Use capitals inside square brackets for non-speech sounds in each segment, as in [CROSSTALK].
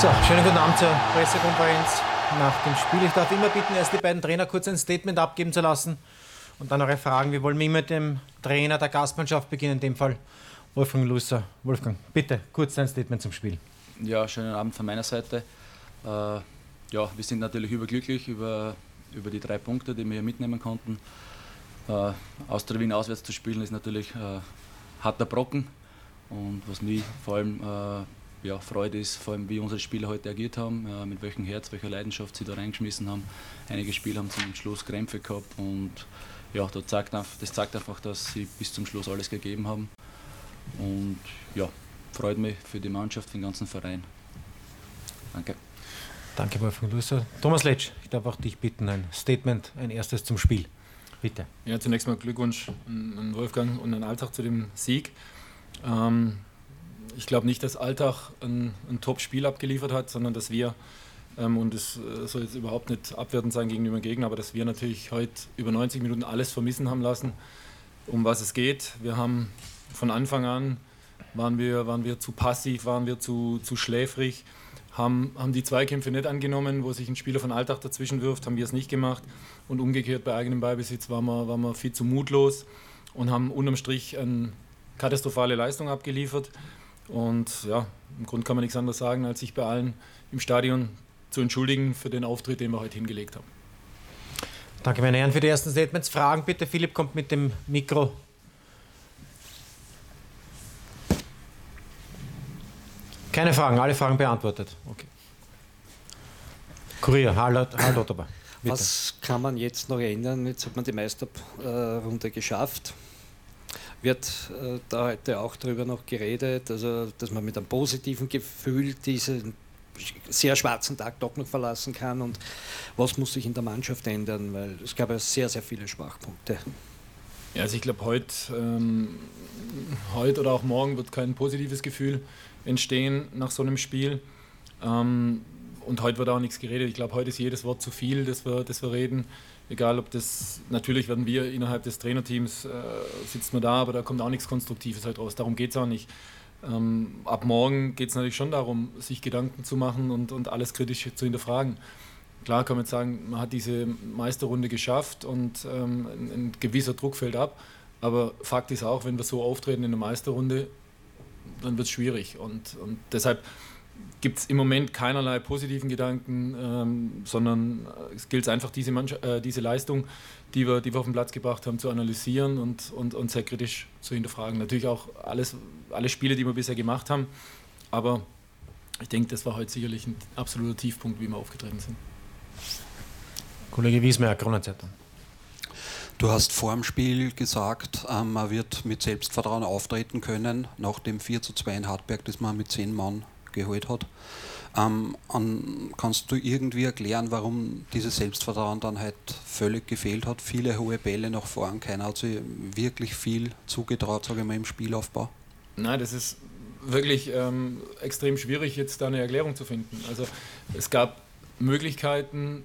So, schönen guten Abend zur Pressekonferenz nach dem Spiel. Ich darf immer bitten, erst die beiden Trainer kurz ein Statement abgeben zu lassen und dann eure Fragen. Wir wollen immer mit dem Trainer der Gastmannschaft beginnen, in dem Fall Wolfgang Lusser. Wolfgang, bitte kurz dein Statement zum Spiel. Ja, schönen Abend von meiner Seite. Äh, ja, wir sind natürlich überglücklich über, über die drei Punkte, die wir hier mitnehmen konnten. Äh, aus der Wien auswärts zu spielen ist natürlich äh, harter Brocken. Und was mich vor allem äh, ja, freut, ist vor allem, wie unsere Spieler heute agiert haben, äh, mit welchem Herz, welcher Leidenschaft sie da reingeschmissen haben. Einige Spieler haben zum Schluss Krämpfe gehabt und ja, das zeigt, das zeigt einfach, dass sie bis zum Schluss alles gegeben haben. Und ja, freut mich für die Mannschaft, für den ganzen Verein. Danke. Danke, Wolfgang Lusser. Thomas Letsch, ich darf auch dich bitten, ein Statement, ein erstes zum Spiel. Bitte. Ja, zunächst mal Glückwunsch an Wolfgang und an Alltag zu dem Sieg. Ähm, ich glaube nicht, dass Alltag ein, ein Top-Spiel abgeliefert hat, sondern dass wir, ähm, und es äh, soll jetzt überhaupt nicht abwertend sein gegenüber dem Gegner, aber dass wir natürlich heute über 90 Minuten alles vermissen haben lassen, um was es geht. Wir haben von Anfang an, waren wir, waren wir zu passiv, waren wir zu, zu schläfrig, haben, haben die Zweikämpfe nicht angenommen, wo sich ein Spieler von Alltag dazwischen wirft, haben wir es nicht gemacht. Und umgekehrt bei eigenem Beibesitz waren wir, waren wir viel zu mutlos und haben unterm Strich eine katastrophale Leistung abgeliefert. Und ja, im Grunde kann man nichts anderes sagen, als sich bei allen im Stadion zu entschuldigen für den Auftritt, den wir heute hingelegt haben. Danke, meine Herren, für die ersten Statements. Fragen bitte. Philipp kommt mit dem Mikro. Keine Fragen, alle Fragen beantwortet. Okay. Kurier, Harald Otterber. Was kann man jetzt noch ändern? Jetzt hat man die Meisterrunde geschafft. Wird äh, da heute auch darüber noch geredet, also dass man mit einem positiven Gefühl diesen sehr schwarzen Tag doch noch verlassen kann und was muss sich in der Mannschaft ändern, weil es gab ja sehr, sehr viele Schwachpunkte. Ja, also ich glaube, heute, ähm, heute oder auch morgen wird kein positives Gefühl entstehen nach so einem Spiel. Ähm, und heute wird auch nichts geredet. Ich glaube, heute ist jedes Wort zu viel, das wir, das wir reden. Egal, ob das, natürlich werden wir innerhalb des Trainerteams, äh, sitzt man da, aber da kommt auch nichts Konstruktives halt raus. Darum geht es auch nicht. Ähm, ab morgen geht es natürlich schon darum, sich Gedanken zu machen und, und alles kritisch zu hinterfragen. Klar kann man jetzt sagen, man hat diese Meisterrunde geschafft und ähm, ein, ein gewisser Druck fällt ab. Aber Fakt ist auch, wenn wir so auftreten in der Meisterrunde, dann wird es schwierig. Und, und deshalb gibt es im Moment keinerlei positiven Gedanken, ähm, sondern äh, es gilt einfach, diese, äh, diese Leistung, die wir, die wir auf den Platz gebracht haben, zu analysieren und, und, und sehr kritisch zu hinterfragen. Natürlich auch alles, alle Spiele, die wir bisher gemacht haben, aber ich denke, das war heute sicherlich ein absoluter Tiefpunkt, wie wir aufgetreten sind. Kollege Wiesmeier, Kronenzeitung. Du hast vor dem Spiel gesagt, ähm, man wird mit Selbstvertrauen auftreten können, nach dem 4 zu 2 in Hartberg, das man mit 10 Mann geholt hat. Ähm, an, kannst du irgendwie erklären, warum dieses Selbstvertrauen dann halt völlig gefehlt hat? Viele hohe Bälle nach vorn, keiner hat sich wirklich viel zugetraut, sage ich mal, im Spielaufbau. Nein, das ist wirklich ähm, extrem schwierig, jetzt da eine Erklärung zu finden. Also es gab Möglichkeiten,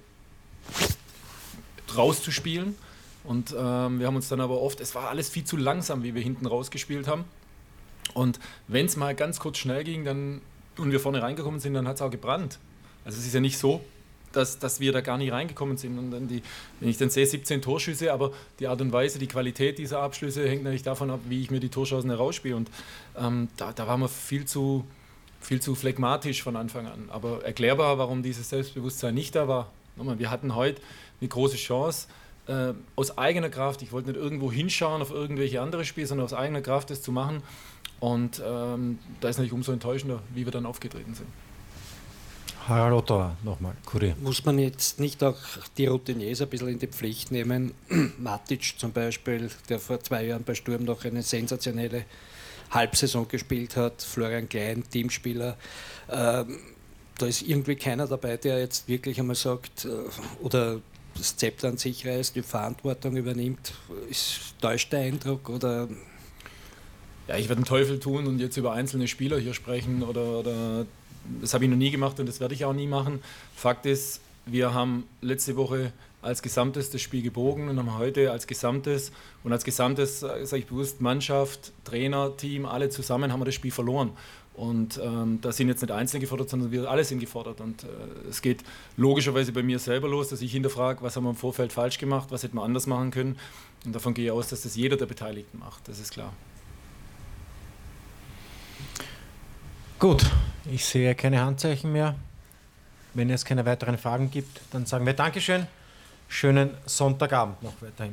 rauszuspielen und ähm, wir haben uns dann aber oft, es war alles viel zu langsam, wie wir hinten rausgespielt haben. Und wenn es mal ganz kurz schnell ging dann, und wir vorne reingekommen sind, dann hat es auch gebrannt. Also es ist ja nicht so, dass, dass wir da gar nicht reingekommen sind. Und dann die, wenn ich dann sehe, 17 Torschüsse, aber die Art und Weise, die Qualität dieser Abschlüsse hängt natürlich davon ab, wie ich mir die Torchancen herausspiele. Und ähm, da, da waren wir viel zu, viel zu phlegmatisch von Anfang an. Aber erklärbar, warum dieses Selbstbewusstsein nicht da war. Wir hatten heute eine große Chance, äh, aus eigener Kraft, ich wollte nicht irgendwo hinschauen auf irgendwelche andere Spiele, sondern aus eigener Kraft das zu machen. Und ähm, da ist natürlich umso enttäuschender, wie wir dann aufgetreten sind. Harald Otto nochmal, Kurier. Muss man jetzt nicht auch die Routiniers ein bisschen in die Pflicht nehmen? [CLEARS THROAT] Matic zum Beispiel, der vor zwei Jahren bei Sturm noch eine sensationelle Halbsaison gespielt hat, Florian Klein, Teamspieler. Ähm, da ist irgendwie keiner dabei, der jetzt wirklich einmal sagt, äh, oder das Zepter an sich reißt, die Verantwortung übernimmt. Ist täuscht der Eindruck oder? Ja, ich werde den Teufel tun und jetzt über einzelne Spieler hier sprechen oder, oder das habe ich noch nie gemacht und das werde ich auch nie machen. Fakt ist, wir haben letzte Woche als Gesamtes das Spiel gebogen und haben heute als Gesamtes und als Gesamtes, äh, sage ich bewusst, Mannschaft, Trainer, Team, alle zusammen haben wir das Spiel verloren. Und ähm, da sind jetzt nicht Einzelne gefordert, sondern wir alle sind gefordert. Und äh, es geht logischerweise bei mir selber los, dass ich hinterfrage, was haben wir im Vorfeld falsch gemacht, was hätten wir anders machen können. Und davon gehe ich aus, dass das jeder der Beteiligten macht, das ist klar. Gut, ich sehe keine Handzeichen mehr. Wenn es keine weiteren Fragen gibt, dann sagen wir Dankeschön. Schönen Sonntagabend noch weiterhin.